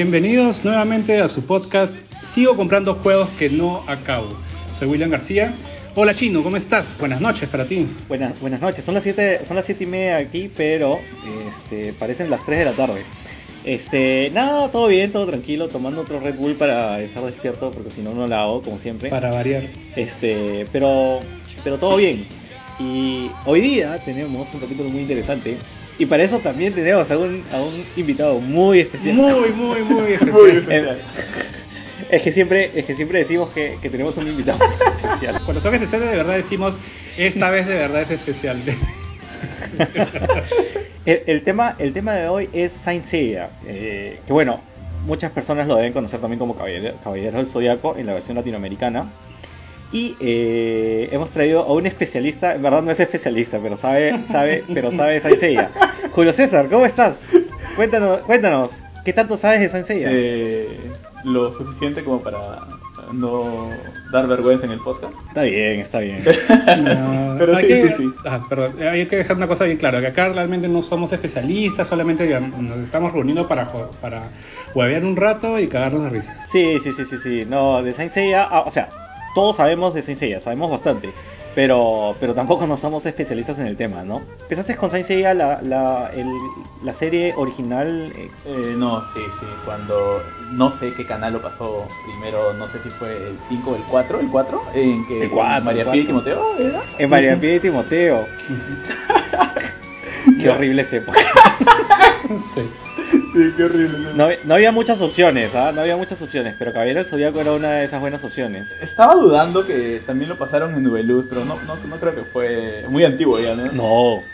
Bienvenidos nuevamente a su podcast Sigo comprando juegos que no acabo. Soy William García. Hola Chino, ¿cómo estás? Buenas noches para ti. Buenas, buenas noches, son las 7 son las siete y media aquí, pero este, parecen las 3 de la tarde. Este, nada, todo bien, todo tranquilo, tomando otro Red Bull para estar despierto, porque si no, no la hago, como siempre. Para variar. Este, pero, pero todo bien. Y hoy día tenemos un capítulo muy interesante. Y para eso también tenemos a un, a un invitado muy especial. Muy, muy, muy especial. Muy especial. Es que siempre, es que siempre decimos que, que tenemos un invitado especial. Cuando son especiales de verdad decimos, esta vez de verdad es especial. el, el, tema, el tema de hoy es Saint Seiya, eh, que bueno, muchas personas lo deben conocer también como Caballero, Caballero del Zodiaco en la versión latinoamericana. Y eh, hemos traído a un especialista, en verdad no es especialista, pero sabe, sabe, pero sabe Saint Seiya. Julio César, ¿cómo estás? Cuéntanos, cuéntanos, ¿qué tanto sabes de Saint Seiya? Eh, lo suficiente como para no dar vergüenza en el podcast. Está bien, está bien. No, pero hay, sí, que, sí, sí. Ah, perdón, hay que dejar una cosa bien clara, que acá realmente no somos especialistas, solamente nos estamos reuniendo para, para huevear un rato y cagarnos de risa. Sí, sí, sí, sí, sí. No, de Saint Seiya, ah, o sea, todos sabemos de Saint sabemos bastante, pero, pero tampoco no somos especialistas en el tema, ¿no? ¿Empezaste con Saint Seiya la, la, el, la serie original? Eh, no, sí, sí, cuando no sé qué canal lo pasó primero, no sé si fue el 5 o el 4, el 4, en que el 4, María Pía y Timoteo era. En María Pía y Timoteo. qué horrible esa época. sí. Sí, qué horrible. No, no, había muchas opciones, ¿ah? No había muchas opciones, pero Caballero del Zodíaco era una de esas buenas opciones. Estaba dudando que también lo pasaron en Nubeluz, pero no, no, no creo que fue muy antiguo ya, ¿no? No,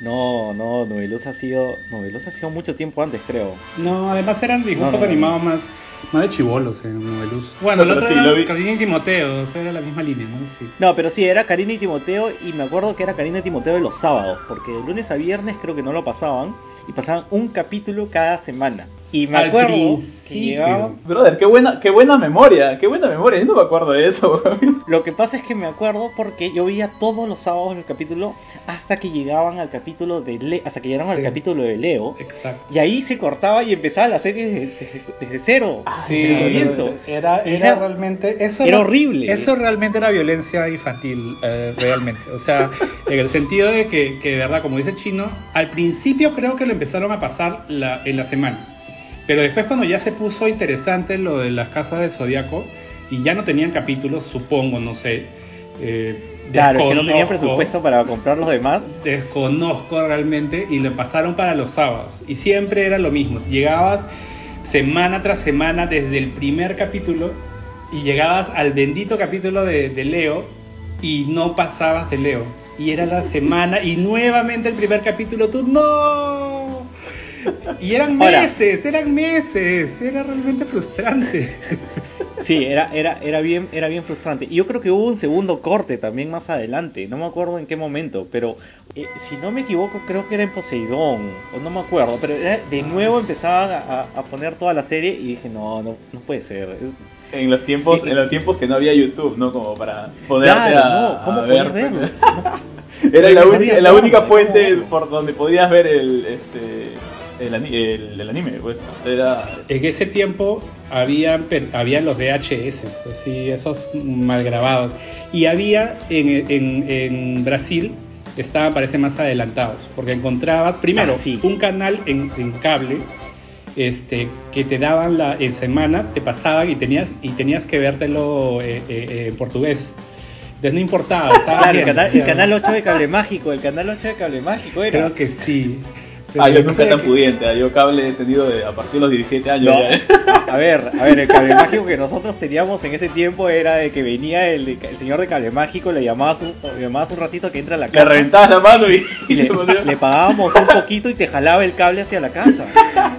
no, no, Noveluz ha sido, Noveluz ha sido mucho tiempo antes, creo. No, además eran dibujos no, no, animados más, más de chivolos en Noveluz. Bueno, el otro sí, era Karina y Timoteo, o sea, era la misma línea, ¿no? Sí. No, pero sí, era Karina y Timoteo y me acuerdo que era Karina y Timoteo de los sábados, porque de lunes a viernes creo que no lo pasaban y pasaban un capítulo cada semana. Y me Al acuerdo principio. que llegaba... Brother, qué buena, qué buena memoria, qué buena memoria, yo no me acuerdo de eso. Lo que pasa es que me acuerdo porque yo veía todos los sábados el capítulo hasta que llegaban al capítulo de Le hasta que llegaron Sí. al capítulo de Leo. Exacto. Y ahí se cortaba y empezaba la serie desde, desde- cero. Sí, desde el comienzo. Era, era, Era- realmente. Eso era horrible. Eso realmente era violencia infantil, eh, realmente. O sea, en el sentido de que, que, de verdad, como dice el chino, al principio creo que lo empezaron a pasar la, en la semana. Pero después, cuando ya se puso interesante lo de las casas del zodiaco y ya no tenían capítulos, supongo, no sé. eh, Claro, es que no tenían presupuesto para comprar los demás. desconozco realmente y lo pasaron para los sábados y siempre era lo mismo llegabas semana tras semana desde el primer capítulo y llegabas al bendito capítulo de, de Leo y no pasabas de Leo y era la semana y nuevamente el primer capítulo tú no y eran Ahora. meses eran meses era realmente frustrante Sí, era, era, era, bien, era bien frustrante. Y yo creo que hubo un segundo corte también más adelante. No me acuerdo en qué momento. Pero eh, si no me equivoco, creo que era en Poseidón. O no me acuerdo. Pero era- de nuevo empezaban a, a- a poner toda la serie. Y dije, no, no, no puede ser. Es- En los tiempos, en los tiempos que no había YouTube, ¿no? Como para poder Claro, no, ¿cómo podías verlo? No. Era la, única, la fuente por donde podías ver el este el, el, el anime, pues. Era En ese tiempo había, había los VHS, así, esos mal grabados. Y había en, en- en Brasil, estaban, parece, más adelantados, porque encontrabas, primero, Ah, sí. un canal en, en cable este, que te daban la, en semana, te pasaban y tenías, y tenías que vértelo eh, eh, eh, en portugués. Entonces no importaba. estaba Claro, el bien, canal, el o sea, canal 8 de Cable Mágico. El canal 8 de Cable Mágico era. Creo que sí. Ah, yo no nunca sé tan qué- pudiente, ah, yo cable he tenido de, a partir de los 17 años. No, ya, ¿eh? a ver, a ver, el cable mágico que nosotros teníamos en ese tiempo era de que venía el, el señor de cable mágico, le llamabas un, le llamabas un ratito que entra a la Le casa reventabas la mano y, y le, le pagábamos un poquito y te jalaba el cable hacia la casa.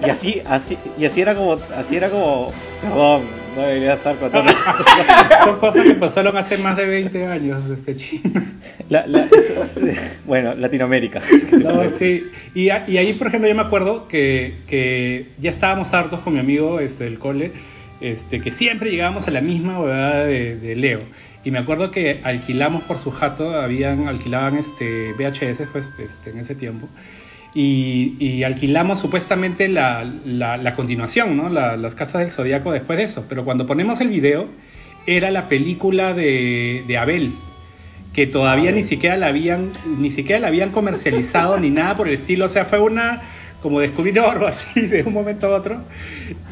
Y así, así, y así era como, así era como, perdón, no debería estar contando. Son cosas que pasaron hace más de 20 años, este chino. La- la- es- es- bueno, Latinoamérica. No, sí. Y, y ahí, por ejemplo, yo me acuerdo que, que ya estábamos hartos con mi amigo este, del cole, este, que siempre llegábamos a la misma huevada de, de Leo. Y me acuerdo que alquilamos por su jato, habían, alquilaban este VHS pues, este, en ese tiempo. Y, y alquilamos supuestamente la, la, la continuación, ¿no? La- las casas del Zodíaco después de eso. Pero cuando ponemos el video, era la película de, de Abel, que todavía ni siquiera la habían, ni siquiera la habían comercializado ni nada por el estilo. O sea, fue una como descubrir oro así de un momento a otro.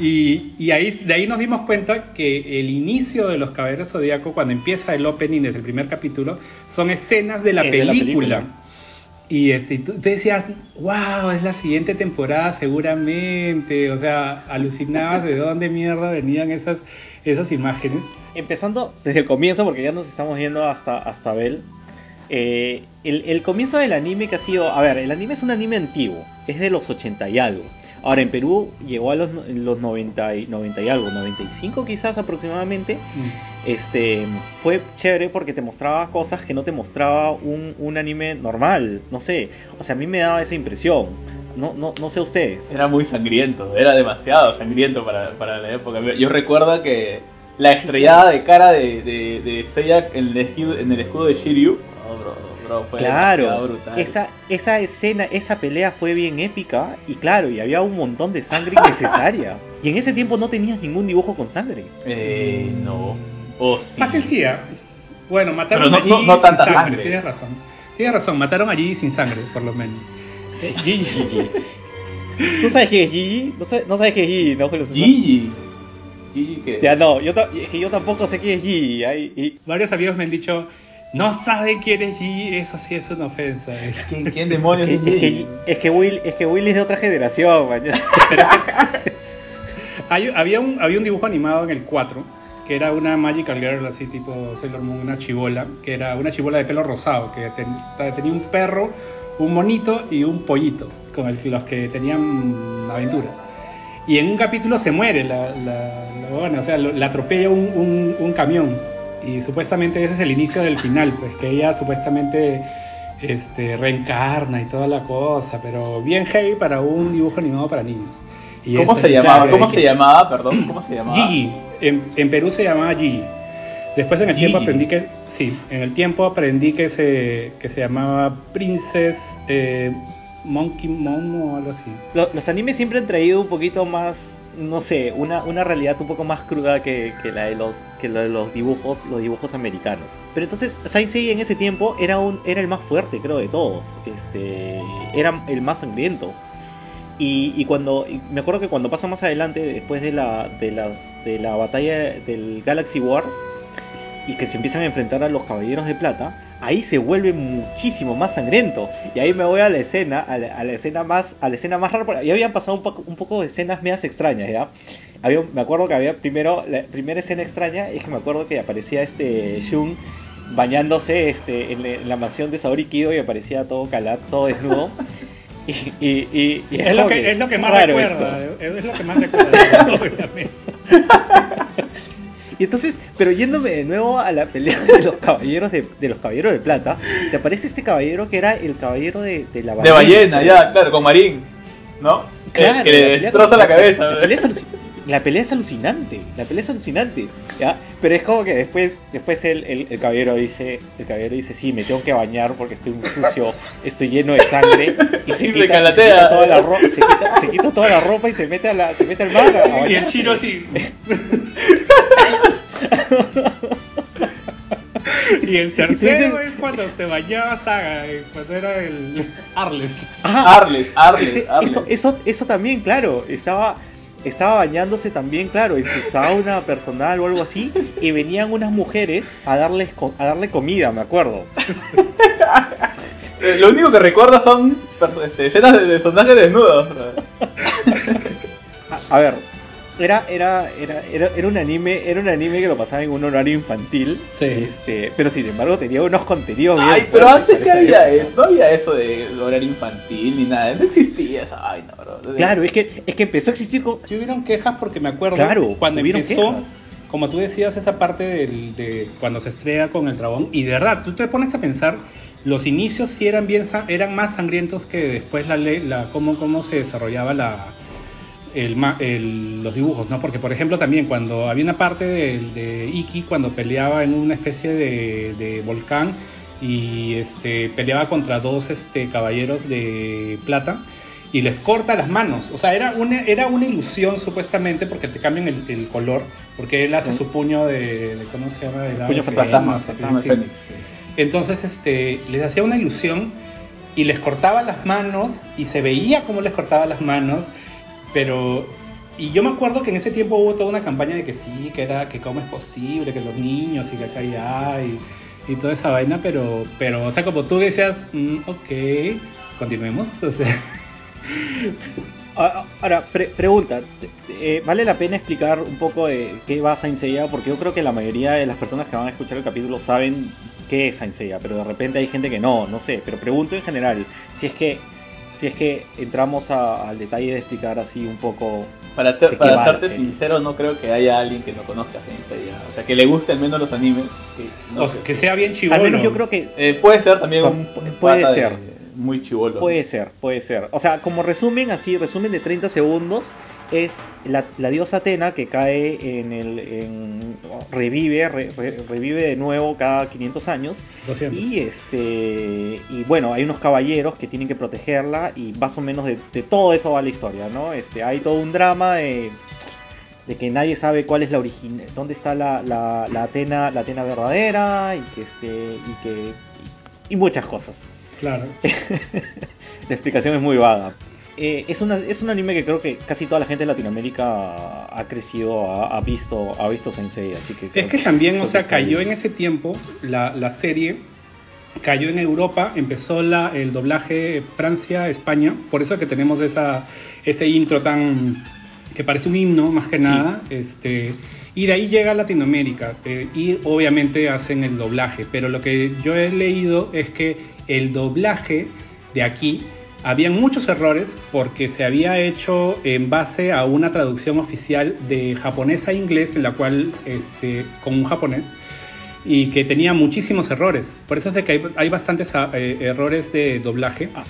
Y, y ahí, de ahí nos dimos cuenta que el inicio de los Caballeros Zodíaco, cuando empieza el opening desde el primer capítulo, son escenas de la, Es de la película. Y este, y tú, decías, wow, es la siguiente temporada seguramente. O sea, alucinabas de dónde mierda venían esas, esas imágenes. Empezando desde el comienzo, porque ya nos estamos yendo hasta, hasta Bell. eh, el, el comienzo del anime que ha sido. A ver, el anime es un anime antiguo, es de los 80 y algo. Ahora en Perú llegó a los, los 90 y, 90 y algo, 95 quizás aproximadamente. Este fue chévere porque te mostraba cosas que no te mostraba un, un anime normal. No sé, o sea, a mí me daba esa impresión. No, no, no sé ustedes. Era muy sangriento, era demasiado sangriento para, para la época. Yo recuerdo que la estrellada de cara de, de, de Seiya en el, escudo, en el escudo de Shiryu, oh, bro, bro, fue demasiado Claro, esa, esa escena, esa pelea fue bien épica y claro, y había un montón de sangre innecesaria. y en ese tiempo no tenías ningún dibujo con sangre. Eh, no. Oh, sí. Fácil sí, ¿ah? Bueno, mataron no- a Gigi no- no sin tanta sangre. sangre. Tienes razón. Tienes razón, mataron a Gigi sin sangre, por lo menos. Sí, Gigi. ¿Tú sabes qué es Gigi? ¿No sabes, no sabes qué es Gigi, no, Julio? Gigi. Gigi que... Ya no, yo, es que yo tampoco sé qué es Gigi. ay, y- Varios amigos me han dicho, no saben quién es Gigi, eso sí es una ofensa. ¿Quién, quién demonios es, es, es Gigi? que, es, que Will, es que Will es de otra generación, man. Hay- había, un, había un dibujo animado en el 4, que era una Magical Girl, así tipo Sailor Moon, una chibola, que era una chibola de pelo rosado, que ten- tenía un perro, un monito y un pollito, con el, los que tenían aventuras. Y en un capítulo se muere la, la, la huevona, o sea, la atropella un, un- un camión. Y supuestamente ese es el inicio del final, pues que ella supuestamente este, reencarna y toda la cosa, pero bien heavy para un dibujo animado para niños. Y ¿Cómo este- se llamaba? ¿Cómo se llamaba? Perdón, ¿cómo se llamaba? Gigi. En, en Perú se llamaba Gigi. Después en el tiempo aprendí que sí, en el tiempo aprendí que se que se llamaba Princess eh, Monkey Mom o algo así. Lo- los animes siempre han traído un poquito más, no sé, una, una realidad un poco más cruda que, que la de los que la de los dibujos, los dibujos americanos. Pero entonces Saint Seiya en ese tiempo era un era el más fuerte, creo, de todos. Este, era el más sangriento. Y, y cuando y me acuerdo que cuando pasa más adelante, después de la de las de la batalla del Galaxy Wars y que se empiezan a enfrentar a los Caballeros de Plata, ahí se vuelve muchísimo más sangriento. Y ahí me voy a la escena, a la, a la escena más, a la escena más rara, ya habían pasado un poco, un poco de escenas medias extrañas, ¿ya? Había, me acuerdo que había primero, la primera escena extraña es que me acuerdo que aparecía este Shun bañándose este, en, la- mansión de Saori Kido y aparecía todo calado, todo desnudo. Y, y, y- y Es lo que es lo que más recuerda, esto. es lo que más recuerda, obviamente. Y entonces, pero yéndome de nuevo a la pelea de los caballeros de, de los caballeros de plata, te aparece este caballero que era el caballero de, de la De ballena, ya, claro, con Marín. ¿No? Claro, que le destroza con- la cabeza. La, pelea la pelea es alucinante, la pelea es alucinante, ¿ya? Pero es como que después, después el, el, el caballero dice, el caballero dice, sí, me tengo que bañar porque estoy muy sucio, estoy lleno de sangre, y se quita, se quita toda la ropa, se quita, se quita toda la ropa y se mete a la, se mete al mar a, Y el chino así. y el tercero dices- es cuando se bañaba Saga, cuando era el Arles. Arles, Arles, Ese- Arles. eso, eso, eso también, claro, estaba, estaba bañándose también, claro, en su sauna personal o algo así, y venían unas mujeres a darles co- a darle comida, me acuerdo. Eh, Lo único que recuerda son este, escenas de, de desnudos. A, a ver, era, era, era, era, era un anime, era un anime que lo pasaba en un horario infantil, Sí. este, pero sin embargo tenía unos contenidos bien Ay, pero antes que había época. eso, no había eso de horario infantil ni nada, no existía esa vaina, bro. Claro, es que, es que empezó a existir con, Sí hubieron quejas porque me acuerdo Claro, cuando empezó, quejas. como tú decías, esa parte del- de cuando se estrella con el dragón, y de verdad, tú te pones a pensar, los inicios sí eran bien eran más sangrientos que después la ley, la cómo, cómo se desarrollaba la el, el- los dibujos, ¿no? Porque por ejemplo también cuando había una parte de, de Iki cuando peleaba en una especie de, de volcán y este, peleaba contra dos este, caballeros de plata y les corta las manos. O sea, era una, era una ilusión supuestamente porque te cambian el, color, porque él hace su puño de, ¿cómo se llama? De puño fantasma. Entonces, este, les hacía una ilusión y les cortaba las manos y se veía cómo les cortaba las manos, pero y yo me acuerdo que en ese tiempo hubo toda una campaña de que sí, que era que cómo es posible, que los niños y que acá y, y toda esa vaina, pero, pero, o sea, como tú decías, mm, ok, continuemos, o sea. Ahora, pregunta, eh, ¿vale la pena explicar un poco de qué va Saint Seiya? Porque yo creo que la mayoría de las personas que van a escuchar el capítulo saben qué es Saint pero de repente hay gente que no, no sé. Pero pregunto en general, si es que si es que entramos al detalle de explicar así un poco. Para, para serte sincero, no creo que haya alguien que no conozca Saint Seiya. O sea, que le guste al menos los animes. Que, o sea, que sea bien chivolo. Al menos yo creo que. Eh, puede ser también un. Puede ser muy chivolo. Puede ser, puede ser. O sea, como resumen, así, resumen de 30 segundos, es la, diosa Atena que cae en el. En, revive, revive de nuevo cada 500 años. Y este. Y bueno, hay unos caballeros que tienen que protegerla y más o menos de, todo eso va la historia, ¿no? Este, hay todo un drama de de que nadie sabe cuál es la origen, dónde está la, la, la, Atena, la Atena verdadera y que este y que y muchas cosas. Claro. la explicación es muy vaga. Eh, es, una, es un anime que creo que casi toda la gente de Latinoamérica ha crecido, ha, visto, ha visto Sensei, así que... Es que también, o sea, cayó en ese tiempo la, la, serie, cayó en Europa, empezó la, el doblaje Francia, España, por eso que tenemos esa, ese intro tan... que parece un himno más que nada, este... Y de ahí llega a Latinoamérica eh, y obviamente hacen el doblaje. Pero lo que yo he leído es que el doblaje de aquí había muchos errores porque se había hecho en base a una traducción oficial de japonés a inglés, en la cual, este, con un japonés, y que tenía muchísimos errores. Por eso es de que hay, bastantes ah, eh, errores de doblaje. Ah.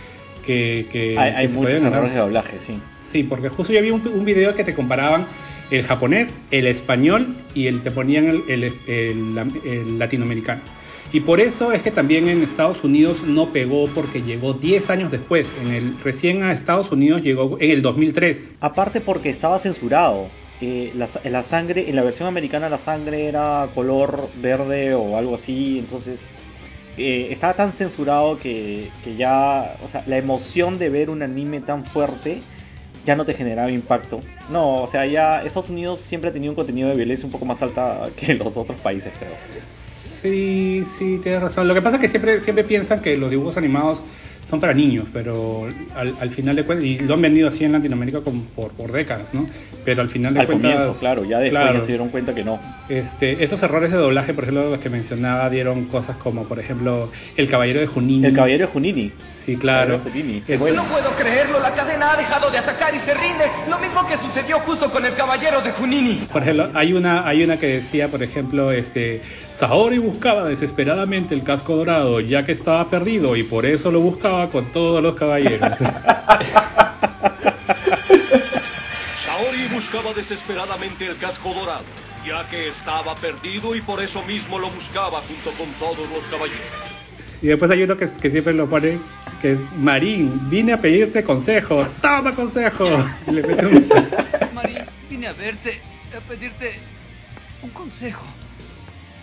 que, hay, muchos errores de doblaje, sí. Sí, porque justo yo vi un, video que te comparaban el japonés, el español y el, te ponían el latinoamericano. Y por eso es que también en Estados Unidos no pegó porque llegó 10 años después. En el, recién a Estados Unidos llegó en el 2003. Aparte porque estaba censurado. Eh, la, sangre, en la versión americana la sangre era color verde o algo así. Entonces eh, estaba tan censurado que, que ya, o sea, la emoción de ver un anime tan fuerte ya no te generaba impacto. No, o sea, ya Estados Unidos siempre ha tenido un contenido de violencia un poco más alta que los otros países, creo. Sí, sí, tienes razón. Lo que pasa es que siempre, siempre piensan que los dibujos animados son para niños, pero al, final de cuentas, y lo han vendido así en Latinoamérica por, por décadas, ¿no? Pero al final de cuentas. claro, ya después se dieron cuenta que no. Este, esos errores de doblaje, por ejemplo, los que mencionaba, dieron cosas como, por ejemplo, El Caballero de Junini. El Caballero de Junini. Sí, claro. No puedo creerlo, la cadena ha dejado de atacar y se rinde. Lo mismo que sucedió justo con el caballero de Junini. Por ejemplo, hay una, hay una que decía, por ejemplo, este, Saori buscaba desesperadamente el casco dorado ya que estaba perdido y por eso lo buscaba con todos los caballeros. Saori buscaba desesperadamente el casco dorado ya que estaba perdido y por eso mismo lo buscaba junto con todos los caballeros. Y después hay uno que, que siempre lo pone, que es Marín, vine a pedirte consejo, toma consejo. Marín, vine a verte, a pedirte un consejo.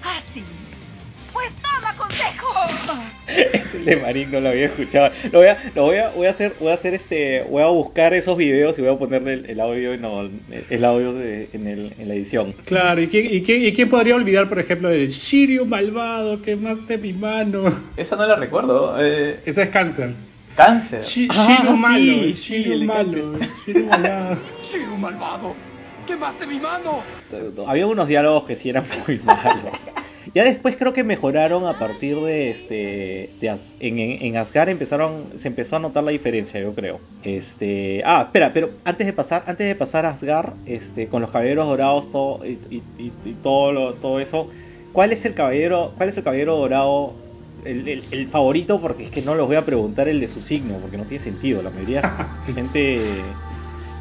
Ah, sí, pues toma consejo. Ese de Marín no lo había escuchado. Lo voy a, lo voy a, voy a hacer, voy a hacer este, voy a buscar esos videos y voy a ponerle el, audio, no, el audio en, el, en, la edición. Claro, ¿y quién, y, quién, ¿y quién podría olvidar, por ejemplo, el Shiryu malvado que más de mi mano? Esa no la recuerdo. Eh... Esa es cáncer. Cáncer. Shiryu ah, malo, sí, Shiryu malo, Shiryu malvado. Shiryu malvado. ¿Qué más de mi mano? Había unos diálogos que sí eran muy malos. Ya después creo que mejoraron a partir de este en, en, Asgard empezaron se empezó a notar la diferencia, yo creo. Este, ah, espera, pero antes de pasar antes de pasar a Asgard, este con los caballeros dorados todo y, todo todo eso, ¿cuál es el caballero cuál es el caballero dorado el, favorito porque es que no los voy a preguntar el de su signo porque no tiene sentido, la mayoría de gente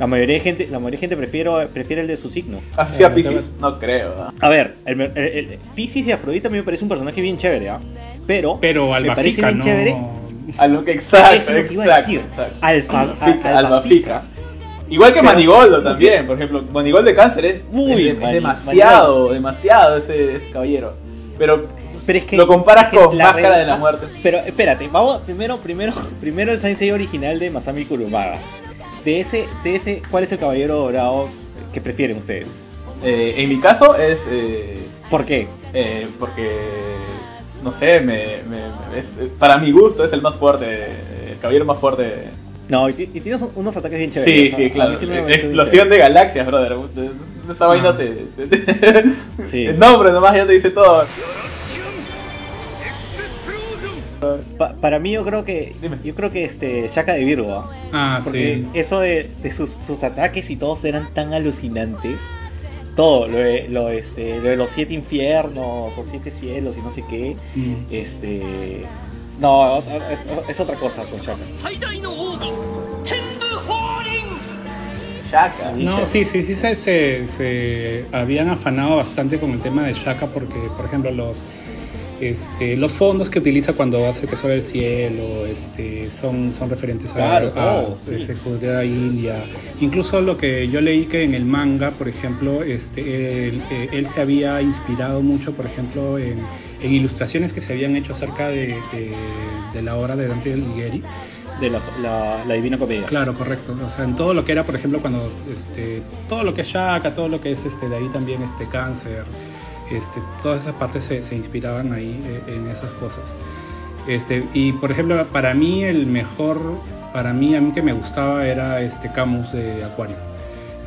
la mayoría de gente, la mayoría de gente prefiere, prefiere el de su signo. Así a Pisces, no creo. A ver, el, Pisces de Afrodita a mí me parece un personaje bien chévere, ¿ah? Pero, Pero me parece Fica bien no. chévere. A lo que exacto, Eso es lo que iba a exacto, decir. exacto. Alfa- Albafica, a- Albafica. Albafica. Igual que Pero- Manigoldo también, por ejemplo, Manigoldo de cáncer es, Muy es, es Mani- demasiado, demasiado ese, ese caballero. Pero Pero es que lo comparas es que con la Máscara de la Muerte. Pero espérate, vamos primero, primero, primero el Saint Seiya original de Masami Kurumada. De ese, de ese, ¿cuál es el caballero dorado que prefieren ustedes? Eh, en mi caso es eh, ¿Por qué? eh, porque no sé, me, me- es- para mi gusto es el más fuerte, el caballero más fuerte. No, y, y tienes unos ataques bien chéveres. Sí, o sea, sí, claro. sí Explosión de galaxias, brother. Esa vaina Ah. te, te- te- Sí. El nombre nomás ya te dice todo. Para mí yo creo que yo creo que este Shaka de Virgo. ¿no? Ah, ah Porque. Eso de, sus, sus, ataques y todos eran tan alucinantes. Todo, lo de, lo, este, lo de los siete infiernos o siete cielos y no sé qué. Mm. Este no, es, otra cosa con Shaka. Shaka. No, sí, sí, sí se, se habían afanado bastante con el tema de Shaka porque, por ejemplo, los este, los fondos que utiliza cuando hace que sobre el cielo este, son, son referentes a, Claro, a- todo, sí. ese cultura india. Incluso lo que yo leí que en el manga, por ejemplo, este, él, eh, él se había inspirado mucho, por ejemplo, en, en ilustraciones que se habían hecho acerca de, de- de la obra de Dante Alighieri. De las- la, la Divina Comedia. Claro, correcto. O sea, en todo lo que era, por ejemplo, cuando este, todo lo que es Shaka, todo lo que es este, de ahí también este cáncer, este, todas esas partes se, se inspiraban ahí eh, en esas cosas. Este, y por ejemplo, para mí el mejor, para mí a mí que me gustaba era este Camus de Acuario.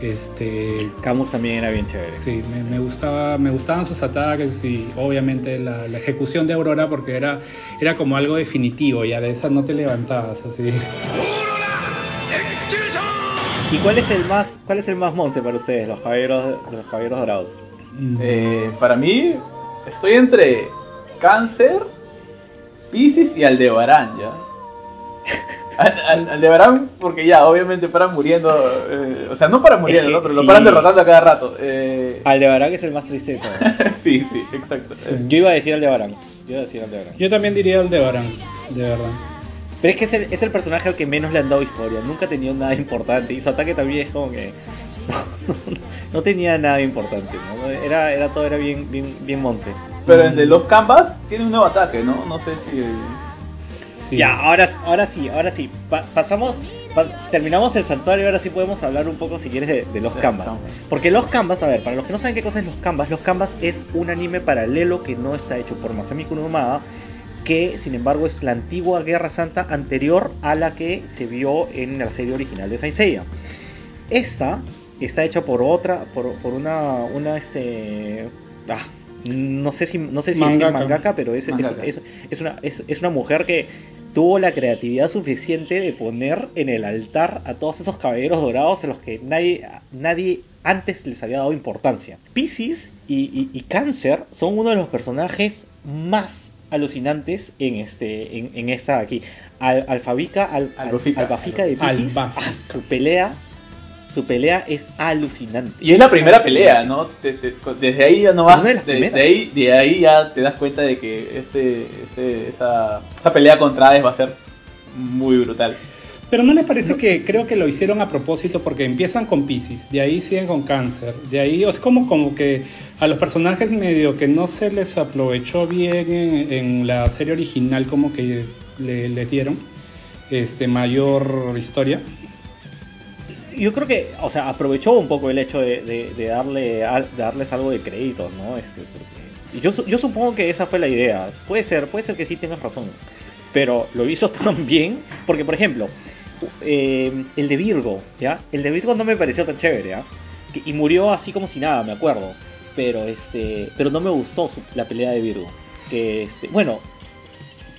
Este, Camus también era bien chévere. Sí, me, me gustaba, me gustaban sus ataques y obviamente la, la ejecución de Aurora porque era, era como algo definitivo, ya de esa no te levantabas así. ¿Y cuál es el más cuál es el más monce para ustedes, los caballeros los caballeros dorados? Mm. Eh, para mí, estoy entre Cáncer, Pisces y Aldebarán, ¿ya? Al- al- Aldebarán, porque ya, obviamente paran muriendo, eh, o sea, no paran muriendo, Es que ¿no? pero lo paran derrotando a cada rato. Eh, Aldebarán es el más triste de todos. sí, sí, exacto. Yo iba a decir Aldebarán. Yo iba a decir Aldebarán. Yo también diría el de Barán, de verdad. Pero es que es el, es el personaje al que menos le han dado historia. Nunca ha tenido nada importante. Y su ataque también es como que. no tenía nada importante, ¿no? Era, era todo era bien, bien, bien monce. pero el de los Canvas tiene un nuevo ataque, ¿no? No sé si... Sí. Ya, ahora, ahora sí, ahora sí. Pa- pasamos, pa- terminamos el santuario, ahora sí podemos hablar un poco, si quieres, de, de los canvas. Porque los canvas, a ver, para los que no saben qué cosa es los canvas, los canvas es un anime paralelo que no está hecho por Masami Kurumada, que sin embargo es la antigua Guerra Santa anterior a la que se vio en la serie original de Saint Seiya. Esta está hecha por otra, por, por una, una este, ah, no sé si, no sé si decir Mangaka. mangaka, pero es, es- Mangaka. es- es una, es, es una mujer que tuvo la creatividad suficiente de poner en el altar a todos esos caballeros dorados a los que nadie, nadie antes les había dado importancia. Pisces y, y, y Cáncer son uno de los personajes más alucinantes en este en, en esa aquí al, Alfabica al, al- Albafica. Albafica de Pisces ah, su pelea su pelea es alucinante Y es la primera pelea, ¿no? Te- te- desde ahí ya no vas, una de las de, primeras. de ahí, de ahí ya te das cuenta de que este, este- esa, esa pelea contra Hades va a ser muy brutal. Pero no les parece que creo que lo hicieron a propósito porque empiezan con Pisces, de ahí siguen con Cáncer, de ahí es como, como que a los personajes medio que no se les aprovechó bien en, en la serie original como que le, le dieron este mayor historia. Yo creo que, o sea, aprovechó un poco el hecho de, darle, al- de darles algo de crédito, ¿no? Este, porque- yo, yo supongo que esa fue la idea. Puede ser, puede ser que sí tengas razón. Pero lo hizo tan bien, porque por ejemplo, eh, el de Virgo, ¿ya? El de Virgo no me pareció tan chévere, ¿ya? Que- Y murió así como si nada, me acuerdo. Pero este, pero no me gustó su- la pelea de Virgo. Que este, bueno,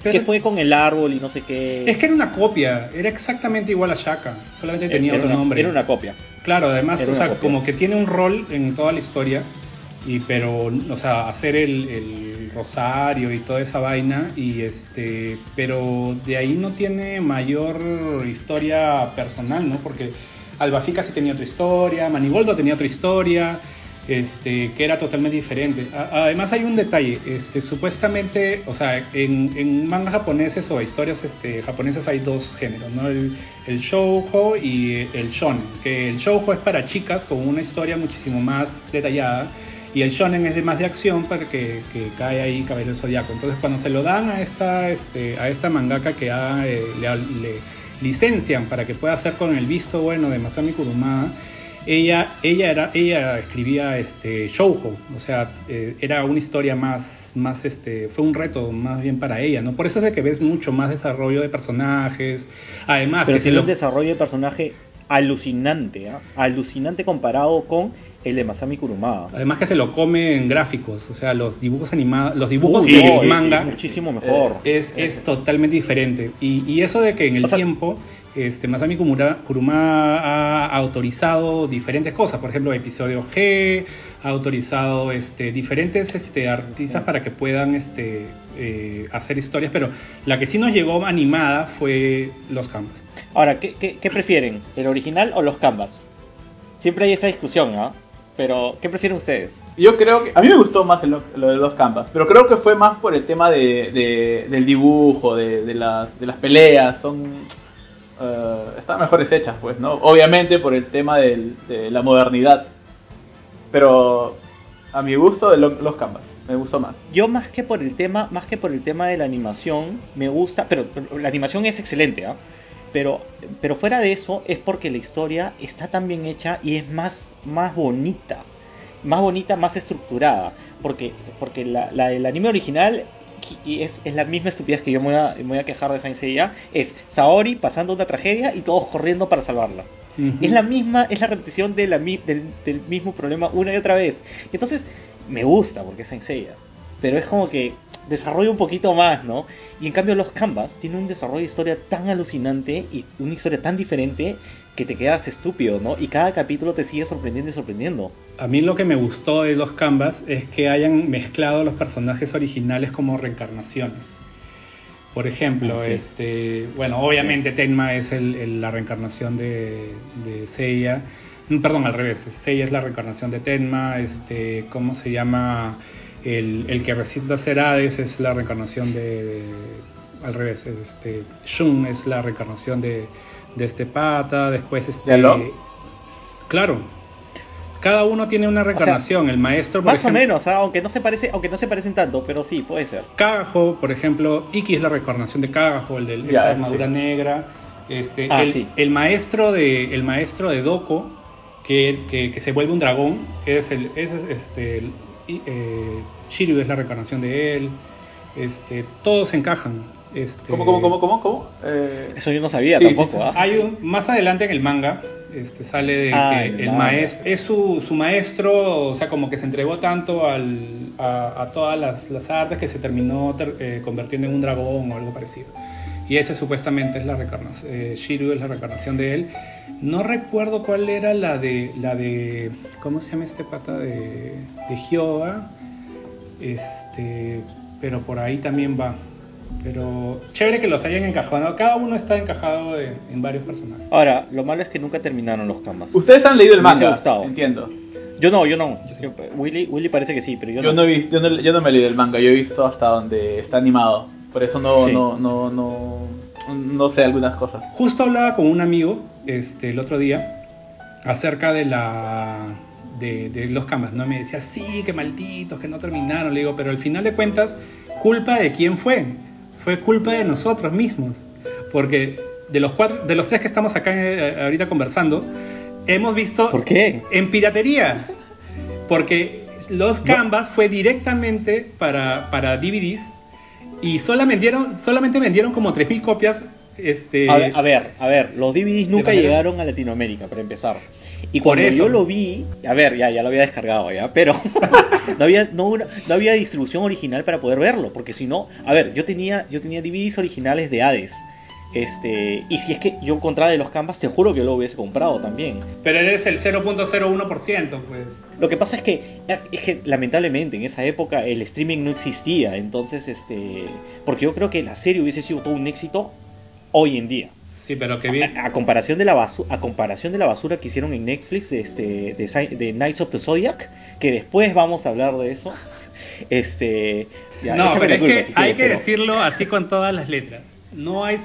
que Pero- fue con el árbol y no sé qué. Es que era una copia, era exactamente igual a Shaka, solamente tenía era otro una- nombre. Era una copia. Claro, además, Era o sea, copia. como que tiene un rol en toda la historia, y pero, o sea, hacer el, el rosario y toda esa vaina, y este, pero de ahí no tiene mayor historia personal, ¿no? Porque Albafica sí tenía otra historia, Manigoldo tenía otra historia, este, que era totalmente diferente. A- además hay un detalle, este, supuestamente, o sea, en, en mangas japoneses o historias este, japonesas hay dos géneros, ¿no? El, el shoujo y el shonen, que el shoujo es para chicas con una historia muchísimo más detallada y el shonen es de más de acción para que, cae ahí Caballero Zodiaco. Entonces cuando se lo dan a esta, este, a esta mangaka que ha, eh, le, le licencian para que pueda hacer con el visto bueno de Masami Kurumada, ella, ella, era, ella escribía este, shoujo, o sea, eh, era una historia más, más este, fue un reto más bien para ella, ¿no? Por eso es de que ves mucho más desarrollo de personajes, además Pero que tiene lo- un desarrollo de personaje alucinante, ¿ah? alucinante comparado con el de Masami Kurumada. Además que se lo come en gráficos, o sea, los dibujos animados, los dibujos Uy, no, es- manga es muchísimo mejor. es, es totalmente diferente. Y, y eso de que en el O sea- tiempo este, Masami Kumura- Kurumada ha autorizado diferentes cosas, por ejemplo, episodio G, ha autorizado este, diferentes este, artistas para que puedan este, eh, hacer historias, pero la que sí nos llegó animada fue Los Campos. Ahora, ¿qué, qué, qué prefieren? ¿El original o los canvas? Siempre hay esa discusión, ¿ah? Pero, ¿qué prefieren ustedes? Yo creo que. A mí me gustó más el- lo de los canvas, pero creo que fue más por el tema de, de- del dibujo, de, de las, de las peleas. Son. Eh, están mejores hechas, pues, ¿no? Obviamente por el tema de la modernidad. Pero a mi gusto, de lo- los canvas. Me gustó más. Yo más que por el tema, más que por el tema de la animación, me gusta, pero, pero la animación es excelente, ¿ah? Pero, pero fuera de eso es porque la historia está tan bien hecha y es más, más bonita, más bonita, más estructurada, porque, porque la, la del anime original y es, es la misma estupidez que yo me voy a, me voy a quejar de Saint Seiya, es Saori pasando una tragedia y todos corriendo para salvarla. Es la misma, es la repetición de la, mi- del, del mismo problema una y otra vez. Entonces, me gusta porque es Saint Seiya. Pero es como que desarrolla un poquito más, ¿no? Y en cambio los Canvas tienen un desarrollo de historia tan alucinante y una historia tan diferente que te quedas estúpido, ¿no? Y cada capítulo te sigue sorprendiendo y sorprendiendo. A mí lo que me gustó de los Canvas es que hayan mezclado los personajes originales como reencarnaciones. Por ejemplo, Ah, sí. este, bueno, obviamente Tenma es el- el- la reencarnación de, de Seiya. Mm, Perdón, al revés. Seiya es la reencarnación de Tenma. Este, ¿cómo se llama? El, el que recita ser Hades es la reencarnación de, de- al revés. es Este, Shun es la reencarnación de, de este pata. Después este. Claro. Cada uno tiene una reencarnación. el maestro, por Más o menos, ¿ah? aunque no se parece, aunque no se parecen tanto, pero sí, puede ser. Kagajo, por ejemplo, Iki es la reencarnación de Kagajo, el de Ya, esa sí. armadura negra. Este, Ah, el, sí. el maestro de el maestro de Doko, que, que, que se vuelve un dragón, es el es este el- y, eh, Shiryu es la reencarnación de él. Este, todos encajan. Este, ¿Cómo, cómo, cómo, cómo? cómo? Eh, Eso yo no sabía Sí, tampoco, sí. ¿ah? Hay un, más adelante en el manga este, sale de Ah, que el maestro es su, su maestro, o sea, como que se entregó tanto al, a, a todas las, las artes que se terminó ter- eh, convirtiendo en un dragón o algo parecido. Y ese supuestamente es la reencarnación, eh, Shiryu es la reencarnación de él. No recuerdo cuál era la de, la de, ¿cómo se llama este pata de, de Hyoga? Este, pero por ahí también va. Pero chévere que los hayan encajado. Cada uno está encajado en, en varios personajes. Ahora, lo malo es que nunca terminaron los Canvas. Ustedes han leído el manga, gustado. entiendo. Yo no, yo no. Yo- Willy, Willy parece que sí, pero yo, Yo no, he visto, yo, no, yo no me he leído el manga, yo he visto hasta donde está animado. Por eso no, Sí. no, no, no, no sé algunas cosas. Justo hablaba con un amigo este, el otro día acerca de la de, de los canvas, ¿no? Me decía, sí, que malditos, que no terminaron. Le digo, pero al final de cuentas, ¿culpa de quién fue? Fue culpa de nosotros mismos. Porque de los cuatro, de los tres que estamos acá eh, ahorita conversando, hemos visto ¿Por qué? en piratería. Porque los Canvas fue directamente para, para DVDs y solamente vendieron, solamente vendieron como 3.000 copias. Este, A ver, a ver, a ver, los DVDs nunca llegaron a Latinoamérica, para empezar. Y cuando eso. yo lo vi, a ver, ya, ya lo había descargado ya, pero no había, no, no había distribución original para poder verlo, porque si no, a ver, yo tenía, yo tenía DVDs originales de Hades. Este, y si es que yo encontraba de los Canvas, te juro que yo lo hubiese comprado también. pero eres el 0.01%, pues. Lo que pasa es que, es que lamentablemente en esa época el streaming no existía, entonces, este, porque yo creo que la serie hubiese sido todo un éxito hoy en día. Sí, pero que bien. A, a comparación de la basura, a comparación de la basura que hicieron en Netflix de, este, de, de Knights of the Zodiac, que después vamos a hablar de eso. Este, ya, no, pero es culpa, que si hay quieres, que pero- decirlo así con todas las letras. No hay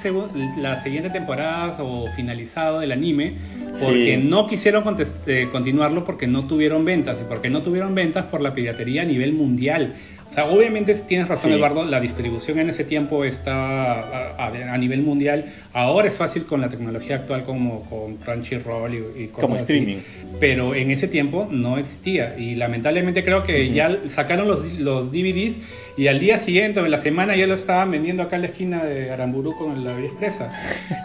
la siguiente temporada o finalizado del anime porque Sí. no quisieron eh, continuarlo porque no tuvieron ventas y porque no tuvieron ventas por la piratería a nivel mundial. O sea, obviamente tienes razón Sí. Eduardo, la distribución en ese tiempo estaba a, a- a nivel mundial. Ahora es fácil con la tecnología actual como con Crunchyroll y, y Como streaming. Pero en ese tiempo no existía y lamentablemente creo que ya sacaron los, los DVDs y al día siguiente o en la semana ya lo estaban vendiendo acá en la esquina de Aramburú con la vía expresa.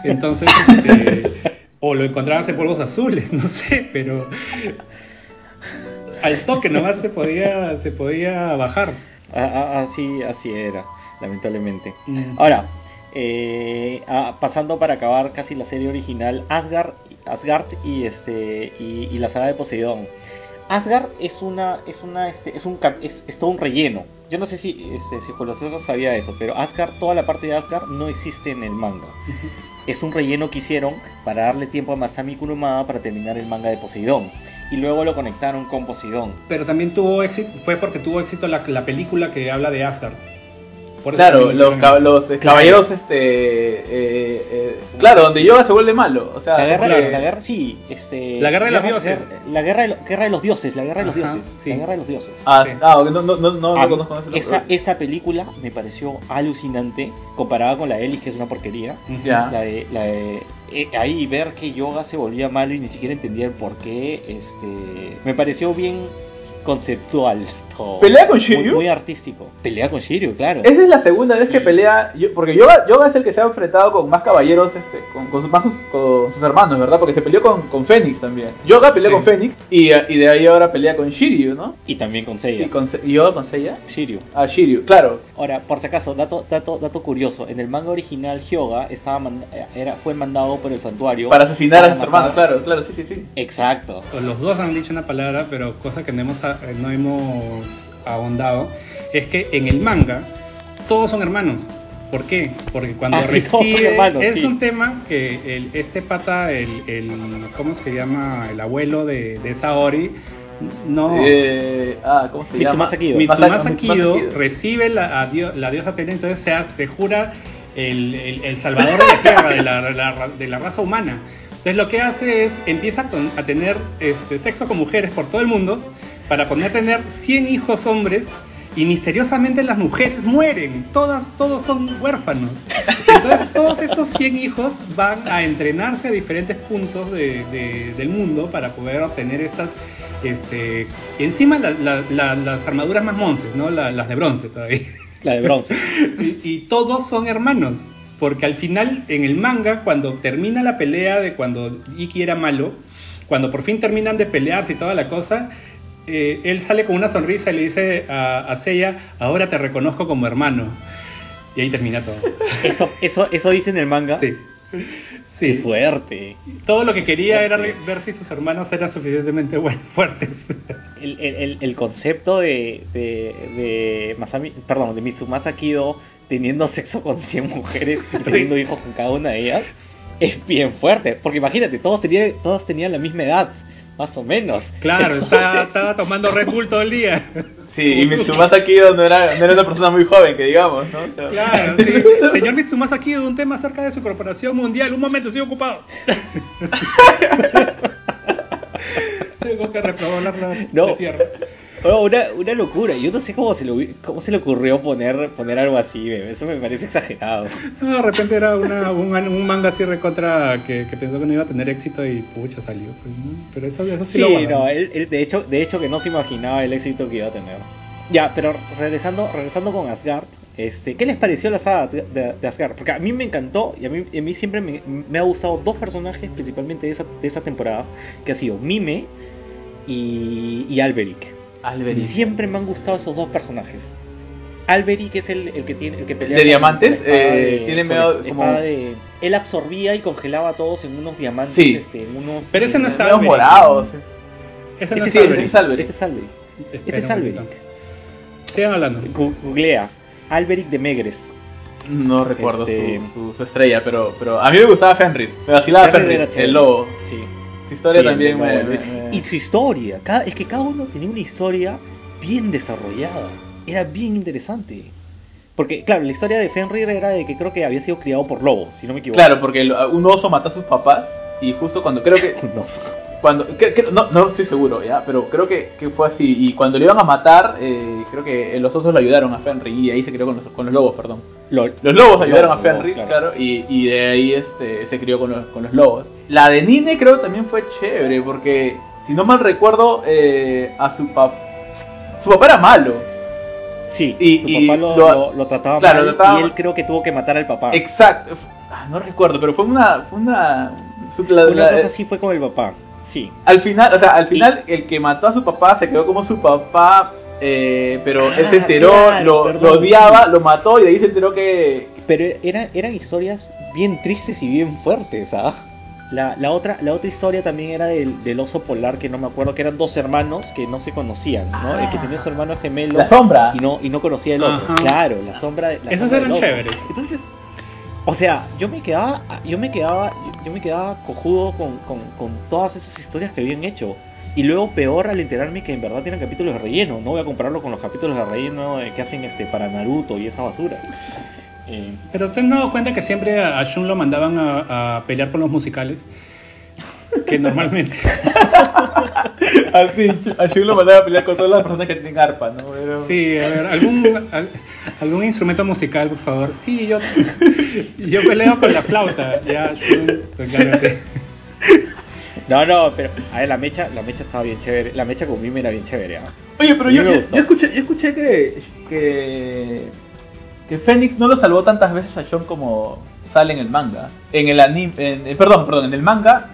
Entonces, este, o lo encontrabas en polvos azules, no sé, pero al toque nomás se podía, se podía bajar. Así, así era, lamentablemente. Mm. Ahora, eh, ah, pasando para acabar casi la serie original, Asgard, Asgard y este y, y la saga de Poseidón. Asgard es una es una este, es un es, es todo un relleno. Yo no sé si este, si Julio César sabía eso, pero Asgard, toda la parte de Asgard no existe en el manga. Es un relleno que hicieron para darle tiempo a Masami Kurumada para terminar el manga de Poseidón y luego lo conectaron con Poseidón. Pero también tuvo éxito, fue porque tuvo éxito la, la película que habla de Asgard. Claro, los, cab- los eh, caballeros, este. eh, eh, claro, donde Yoga se vuelve malo. O sea, La guerra, claro. la guerra, sí, este, La guerra de los dioses. la guerra de, lo- guerra de los dioses, la guerra de los Ajá, dioses, sí. la guerra de los dioses. Ah, Sí. ah, ok, no, no, no, no, conozco esa, esa película me pareció alucinante comparada con la de Ellis, que es una porquería. La de, la de eh, ahí ver que Yoga se volvía malo y ni siquiera entendía el por qué, este, me pareció bien conceptual ¿Pelea con Shiryu? Muy, artístico. Pelea con Shiryu, claro. Esa es la segunda vez que pelea, yo- porque Yoga, Yoga es el que se ha enfrentado con más caballeros, este, con, con sus, más sus- con sus hermanos, ¿verdad? Porque se peleó con, con Fénix también. Yoga peleó Sí. con Fénix y, y de ahí ahora pelea con Shiryu, ¿no? Y también con Y, Seiya. con, Se- y Yoga con Seiya. Shiryu. Ah, Shiryu, claro. Ahora, por si acaso, dato, dato, dato curioso, en el manga original Hyoga estaba era, fue mandado por el santuario Para asesinar a sus matar- hermanos, claro, claro, sí, sí, sí. Exacto. Los dos han dicho una palabra, pero cosa que no hemos, no hemos ahondado, es que en el manga todos son hermanos. ¿Por qué? Porque cuando Ah, sí, recibe hermanos, es sí. un tema que el, este pata, el, el ¿cómo se llama? El abuelo de, de Saori, no. Eh, ah, ¿cómo se llama? Mitsumasa Kido. Mitsumasa Masa- Kido Mitsumasa Kido. recibe la, a dio- la diosa Atena, entonces se, hace- se jura el, el- el salvador de la tierra, de la, la- de la raza humana. Entonces lo que hace es, empieza a tener este, sexo con mujeres por todo el mundo para poder tener 100 hijos hombres y misteriosamente las mujeres mueren, todas, todos son huérfanos. Entonces todos estos 100 hijos van a entrenarse a diferentes puntos de- de- del mundo para poder obtener estas, este, encima la- la- la- las armaduras más monces, ¿no? La- las de bronce todavía. La de bronce. Y, y todos son hermanos. Porque al final, en el manga, cuando termina la pelea de cuando Iki era malo, cuando por fin terminan de pelearse y toda la cosa, eh, él sale con una sonrisa y le dice a, a Seiya, ahora te reconozco como hermano. Y ahí termina todo. Eso, eso, eso dice en el manga. Sí. Qué Sí. fuerte. Todo lo que quería era ver si sus hermanos eran suficientemente fuertes. El, el- el- el concepto de, de, de Masami, perdón, de Mitsumasa Kido teniendo sexo con 100 mujeres y teniendo hijos con cada una de ellas es bien fuerte. Porque imagínate, todos tenían, todos tenían la misma edad, más o menos. Claro, estaba, estaba tomando Red Bull todo el día. Sí, y Mitsumasa Kido no era, no era una persona muy joven, que digamos, ¿no? O sea, Claro, sí. Señor Mitsumasa aquí un tema acerca de su corporación mundial. Un momento, estoy ocupado. Tengo que repoblar la, No. la tierra. Oh, una, una locura. Yo no sé cómo se, lo, cómo se le ocurrió poner, poner algo así. me- Eso me parece exagerado. No, de repente era una, un, un manga así recontra que, que pensó que no iba a tener éxito y pucha salió. pues, ¿no? Pero eso, eso sí, Sí, lo no, él, él de, hecho, de hecho que no se imaginaba el éxito que iba a tener. Ya, pero regresando, regresando con Asgard, este, ¿qué les pareció la saga de Asgard? Porque a mí me encantó y a mí, a mí siempre me, me ha gustado dos personajes principalmente de esa, de esa temporada, que ha sido Mime y, y Alberic. Alberic. Siempre me han gustado esos dos personajes. Alberic es el, el que tiene el que pelea ¿De diamantes? Eh, de- tiene medio espada como- de- él absorbía y congelaba a todos en unos diamantes, Sí. este, en unos Pero ese no en- está Medio Alberic. morado. sí. Ese no es Alberic. ese es Alberic. Ese es Alberic. Ese es Alberic. Sigan hablando. Googlea. Alberic de Megres. No recuerdo Este- su, su- su estrella, pero, pero a mí me gustaba Fenrir. Me vacilaba Fenrir Fenrir, el lobo. Sí. Su historia Sí, también me, me- me- Y su historia, cada, es que cada uno tenía una historia bien desarrollada. Era bien interesante. Porque, claro, la historia de Fenrir era de que creo que había sido criado por lobos, si no me equivoco. Claro, porque un oso mató a sus papás y justo cuando creo que No sé. cuando que- que- no, no estoy seguro ya pero creo que, que fue así y cuando le iban a matar eh, creo que los osos lo ayudaron a Fenrir y ahí se crió con los, con los lobos perdón Lo- los lobos ayudaron a Fenrir claro. claro, y, y de ahí este se crió con los, con los lobos la de Nine creo que también fue chévere porque si no mal recuerdo eh, a su papá su papá era malo Sí, Y- su y papá lo, lo- lo- lo trataba claro, mal trataba y él creo que tuvo que matar al papá. exacto Ah, no recuerdo pero fue una fue una la- Una la- cosa así fue con el papá. Sí. Al final, o sea, al final el que mató a su papá se quedó como su papá, eh, pero él se Ah, enteró, claro, lo, perdón, lo odiaba, sí. lo mató y de ahí se enteró que... Pero era- eran historias bien tristes y bien fuertes, ¿ah? La, la otra, la otra historia también era del, del oso polar, que no me acuerdo, que eran dos hermanos que no se conocían, ¿no? El que tenía su hermano gemelo La sombra. y no, y no conocía el otro. Ajá. Claro, la sombra de la Esos sombra eran del otro. chéveres. Entonces, o sea, yo me quedaba, yo me quedaba, yo me quedaba cojudo con, con, con todas esas historias que habían hecho. Y luego peor al enterarme que en verdad tienen capítulos de relleno. No voy a compararlo con los capítulos de relleno eh, que hacen este para Naruto y esas basuras. Eh, Pero te has dado cuenta que siempre a a Shun lo mandaban a, a pelear con los musicales. Que normalmente. Así, a Shun lo mandaba a pelear con todas las personas que tienen arpa, ¿no? Era- Sí, a ver, ¿algún, al- algún instrumento musical, por favor? Sí, yo, yo peleo con la flauta. Ya, Shun, pues, claramente. No, no, pero a ver, la mecha, la mecha estaba bien chévere. La mecha con Mime era bien chévere. ¿ah? Oye, pero yo, yo escuché, yo escuché que, que, que Fénix no lo salvó tantas veces a Sean como sale en el manga. En el anime, en- eh, perdón, perdón, en el manga,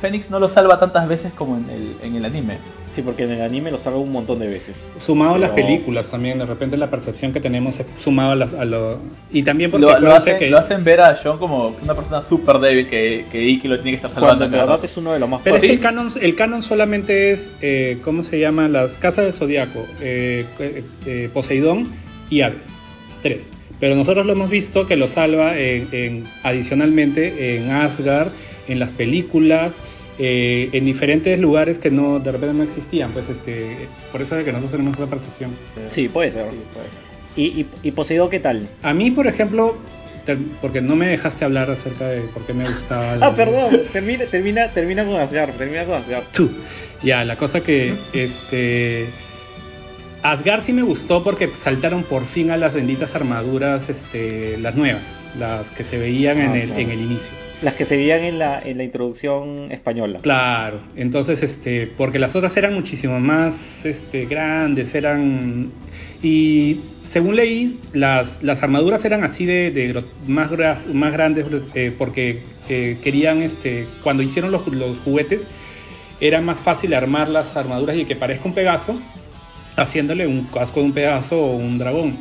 Fénix no lo salva tantas veces como en el, en el anime. Sí, porque en el anime lo salva un montón de veces. Sumado a las películas también, de repente la percepción que tenemos es sumado a, las, a lo. Y también porque Lo, lo hacen, que. lo hacen ver a Sean como una persona súper débil que, que Iki lo tiene que estar Cuando salvando. en cada verdad es uno de los más Pero es que el canon, el canon solamente es, eh, ¿cómo se llama? Las casas del zodiaco, eh, eh, eh, Poseidón y Hades. Pero nosotros lo hemos visto que lo salva en, en- adicionalmente en Asgard, en las películas, eh, en diferentes lugares que no de repente no existían. Pues este, por eso es que nosotros tenemos esa percepción. Sí, puede ser. Sí, pues. ¿Y, y, y Poseidón qué tal? A mí, por ejemplo, porque no me dejaste hablar acerca de por qué me gustaba. la- Ah, perdón, termina, termina, termina con Asgard, termina con Asgard. Tú. Ya, la cosa que este Asgard sí me gustó porque saltaron por fin a las benditas armaduras, este, las nuevas, las que se veían en, Ah, el, claro. en el inicio. Las que se veían en la, en la introducción española. Claro, entonces, este, porque las otras eran muchísimo más, este, grandes, eran y según leí, las, las armaduras eran así de, más, grandes eh, porque eh, querían, este, cuando hicieron los, los juguetes, era más fácil armar las armaduras y que parezca un Pegaso, haciéndole un casco de un Pegaso o un dragón.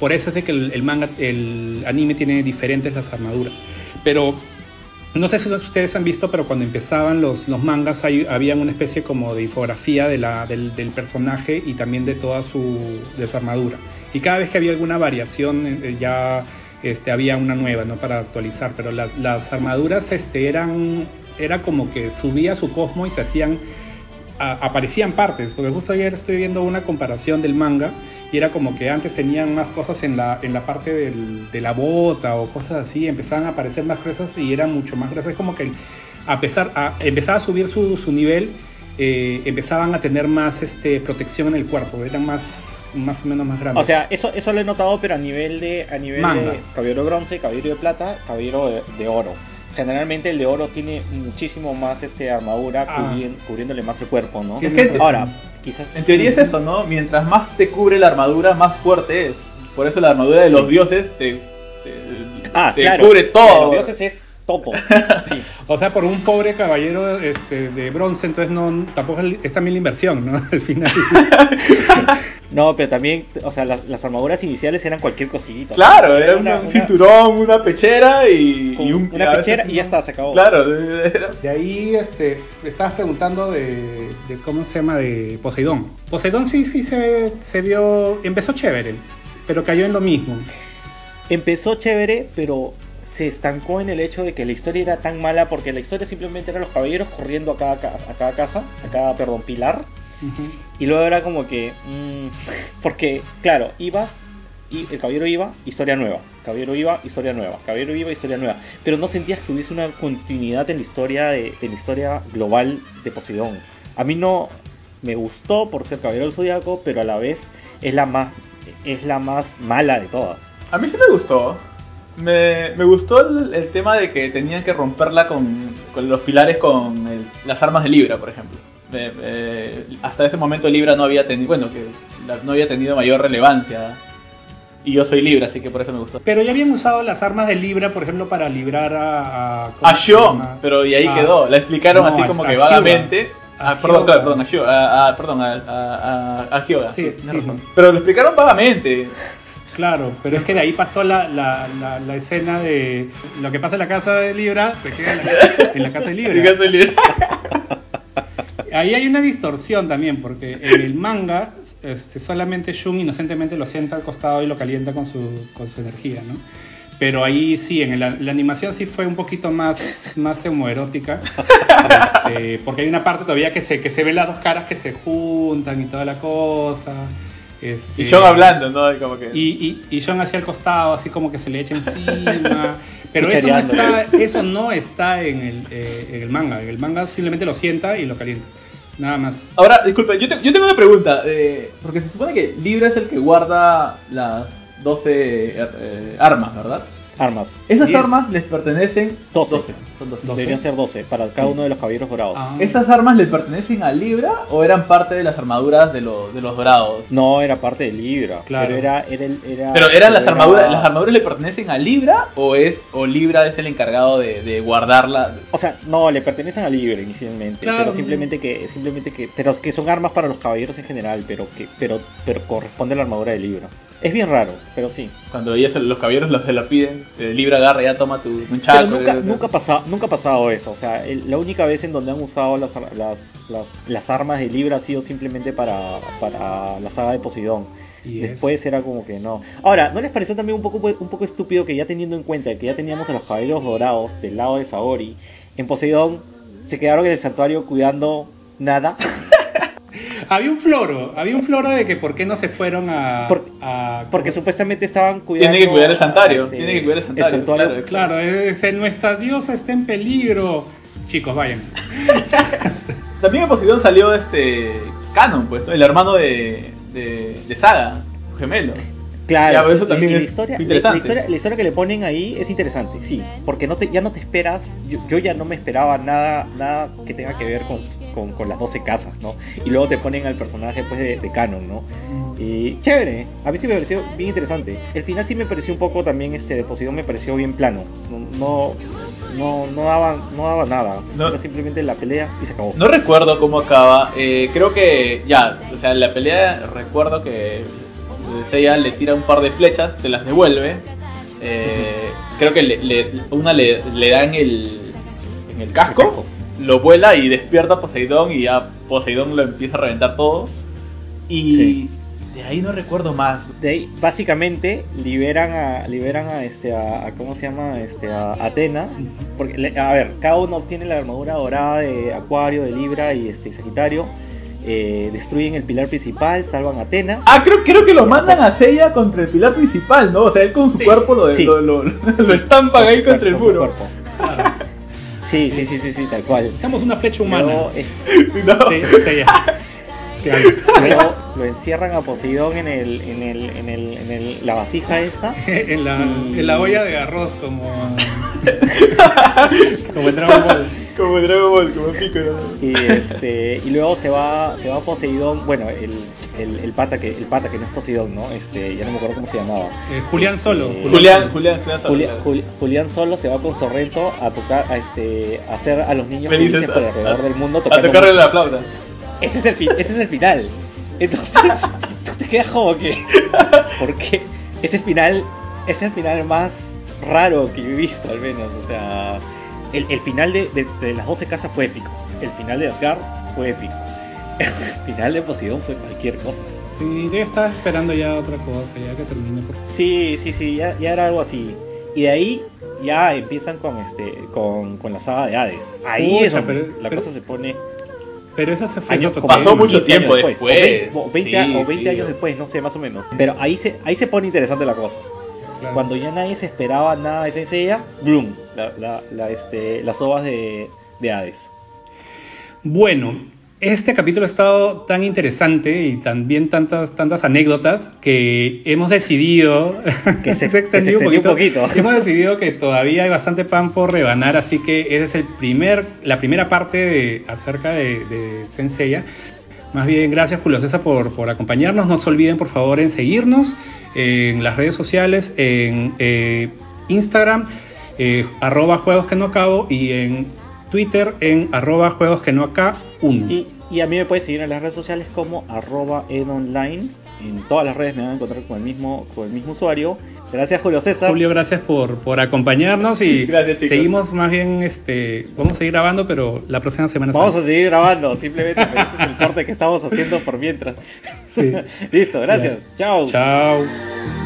Por eso es de que el, manga, el anime tiene diferentes las armaduras. Pero no sé si ustedes han visto, pero cuando empezaban los, los mangas había una especie como de infografía de la, del, del personaje y también de toda su, de su armadura. Y cada vez que había alguna variación eh, ya este, había una nueva ¿no? para actualizar, pero las armaduras este, eran era como que subía su cosmo y se hacían a- aparecían partes, porque justo ayer estoy viendo una comparación del manga y era como que antes tenían más cosas en la, en la parte del- de la bota o cosas así, empezaban a aparecer más cosas y eran mucho más gruesas, es como que a pesar, a, empezaba a subir su, su nivel, eh, empezaban a tener más este, protección en el cuerpo, eran más, más o menos más grandes. O sea, eso, eso lo he notado, pero a nivel de, a nivel Manga. de caballero de bronce, caballero de plata, caballero de, de oro. Generalmente el de oro tiene muchísimo más este armadura Ah. cubriéndole más el cuerpo, ¿no? Es que- Ahora, quizás En teoría es eso, ¿no? Mientras más te cubre la armadura, más fuerte es. Por eso la armadura de Sí. los dioses te, te, Ah, te claro. cubre de todo. Los dioses es topo. Sí. O sea, por un pobre caballero este, de bronce, entonces no tampoco es también la inversión, ¿no? Al final. No, pero también, o sea, las, las armaduras iniciales eran cualquier cosita. Claro, O sea, era una- un cinturón, una pechera y, y un, una veces pechera y ya está, se acabó. Claro, era- De ahí este, me estabas preguntando de, de cómo se llama de Poseidón. Poseidón sí, sí se, se vio, empezó chévere, pero cayó en lo mismo. Empezó chévere, pero se estancó en el hecho de que la historia era tan mala porque la historia simplemente era los caballeros corriendo a cada, ca- a cada casa, a cada, perdón, pilar. Y luego era como que. mm, porque, claro, ibas y el caballero iba, historia nueva. Caballero iba, historia nueva. Caballero iba, historia nueva. Pero no sentías que hubiese una continuidad en la historia, de, en la historia global de Poseidón. A mí no me gustó por ser caballero del zodiaco, pero a la vez es la más, es la más mala de todas. A mí sí me gustó. Me, me gustó el, el tema de que tenían que romperla con, con los pilares con el- las armas de Libra, por ejemplo. Hasta ese momento Libra no había tenido, bueno, que la- no había tenido mayor relevancia. Y yo soy Libra, así que por eso me gustó. Pero ya habían usado las armas de Libra, por ejemplo, para librar a. A, ¿cómo A pero y ahí A- quedó. La explicaron no, así como que vagamente. A Ah, perdón, claro, perdón, a Hyuga, a- a- perdón, a, a, a, a Hyuga. Sí, sí, sí. Pero lo explicaron vagamente. Claro, pero es que de ahí pasó la, la, la, la escena de lo que pasa en la casa de Libra se queda en la, en casa de Libra. Ahí hay una distorsión también, porque en el manga este, solamente Shun inocentemente lo sienta al costado y lo calienta con su, con su energía, ¿no? Pero ahí sí, en la, la animación sí fue un poquito más, más homoerótica, este, porque hay una parte todavía que se, que se ven las dos caras que se juntan y toda la cosa. Este, Y John hablando, ¿no? Como que. y, y, y John hacia el costado, así como que se le echa encima. Pero eso no, está, eso no está en el, eh, en el manga. En el manga simplemente lo sienta y lo calienta. Nada más. Ahora, disculpa, yo, te- yo tengo una pregunta. eh, porque se supone que Libra es el que guarda las 12 eh, armas, ¿verdad? Armas. Esas Diez. armas les pertenecen. 12. son 12. ¿Doce? Deberían ser 12 para cada uno de los caballeros dorados. Ah. ¿Esas armas le pertenecen a Libra o eran parte de las armaduras de, los de los dorados? No era parte de Libra, Claro. pero era, era, el- era- Pero eran las era- armaduras, ¿las armaduras le pertenecen a Libra o es o Libra es el encargado de, de guardarla? O sea, no, le pertenecen a Libra inicialmente, Claro. pero simplemente que, simplemente que, pero que son armas para los caballeros en general, pero que, pero, pero corresponde a la armadura de Libra. Es bien raro, pero sí. Cuando ella se- los caballeros los, se la piden, eh, Libra agarra ya toma tu Pero nunca, eh, nunca, ha pasado, nunca ha pasado eso. O sea, el- la única vez en donde han usado las, ar- las, las, las armas de Libra ha sido simplemente para, para la saga de Poseidón. Y es- Después era como que no. Ahora, ¿no les pareció también un poco, un poco estúpido que ya teniendo en cuenta que ya teníamos a los caballeros dorados del lado de Saori, en Poseidón se quedaron en el santuario cuidando nada? Había un floro, había un floro de que por qué no se fueron a... Por- a- Porque supuestamente estaban cuidando. Tiene que cuidar el santuario, tiene que cuidar el santuario, claro. Claro, es, es- nuestra diosa está en peligro. Chicos, vayan. También en Poseidón salió este Canon, pues, ¿no? el hermano de, de, de Saga, su gemelo. Claro, Ya, eso también la es historia, la- interesante. La, historia, la historia que le ponen ahí es interesante, sí, porque no te, ya no te esperas, yo, yo ya no me esperaba nada nada que tenga que ver con, con, con las 12 casas, ¿no? Y luego te ponen al personaje pues de, de Canon, ¿no? Y chévere, a mí sí me pareció bien interesante. El final sí me pareció un poco también, este, de Poseidón me pareció bien plano, no, no, no, daba, no daba nada, No. era simplemente la pelea y se acabó. No recuerdo cómo acaba, eh, creo que ya, o sea, la pelea recuerdo que ella le tira un par de flechas, se las devuelve. eh, creo que le, le- una le, le da en el, en El casco. Lo vuela y despierta a Poseidón y ya Poseidón lo empieza a reventar todo. Y Sí. de ahí no recuerdo más. De ahí, básicamente liberan a liberan a este a, a- cómo se llama este a Atena porque a ver cada uno obtiene la armadura dorada de Acuario de Libra y este Sagitario eh, destruyen el pilar principal salvan a Atena Ah, creo, creo que lo mandan a Seiya contra el pilar principal, ¿no? O sea, él con su Sí. cuerpo lo, Sí. lo, lo, lo estampan ahí contra el su muro. cuerpo. Sí sí sí sí sí tal cual Estamos una flecha humana. luego, es- No. Sí, sí, ya. Claro. luego lo encierran a Poseidón en el en el en el en el- la vasija esta en, la, en la olla de arroz, como. como en Dragon Ball. Como Dragon Ball, como Piccolo. y este y luego se va se va Poseidón bueno el, el, el pata que el pata que no es Poseidón no este ya no me acuerdo cómo se llamaba Eh, Julián Solo. Este, Julián, Julián, Julián, Julia- Solo. Juli- Julián solo se va con Sorrento a tocar a este a hacer a los niños Felices, felices por a- alrededor a- del mundo A tocando tocarle música. la flauta. ese es el fi- ese es el final entonces tú te quedas como que porque ese final es el final más raro que yo he visto al menos o sea el, el final de, de- de las 12 casas fue épico el final de Asgard fue épico el final de Poseidón fue cualquier cosa Sí, yo estaba esperando ya otra cosa, ya que termine. Porque... Sí, sí, sí, ya, ya era algo así. Y de ahí ya empiezan con este con, con la saga de Hades. Ahí Pucha, es donde pero- la pero- cosa se pone Pero esa se fue años, como Pasó mucho 15 tiempo años después, o 20, o 20 sí, o 20 sí. años después, no sé, más o menos. Pero ahí se ahí se pone interesante la cosa. Claro. Cuando ya nadie se esperaba nada de Seiya, ¡bloom! La, la, la, este, las ovas de, de Hades. Bueno, este capítulo ha estado tan interesante y también tantas, tantas anécdotas que hemos decidido Que se- se extendió un poquito. Hemos decidido que todavía hay bastante pan por rebanar, así que esa es el primer, la primera parte de, acerca de, de Senseiya. Más bien, gracias Julio César por, por acompañarnos. No se olviden, por favor, en seguirnos en las redes sociales, en eh, Instagram, eh, arroba juegos que no acabo, y en Twitter en arroba juegos que no acá 1. Y, y a mí me puedes seguir en las redes sociales como arroba edonline. En todas las redes me van a encontrar con el mismo, con el mismo usuario. Gracias Julio César. Julio, gracias por, por acompañarnos y Gracias, seguimos más bien, este, vamos a seguir grabando, pero la próxima semana. Vamos a seguir grabando, simplemente pero este es el corte que estamos haciendo por mientras. Listo, gracias. Chao. Chao.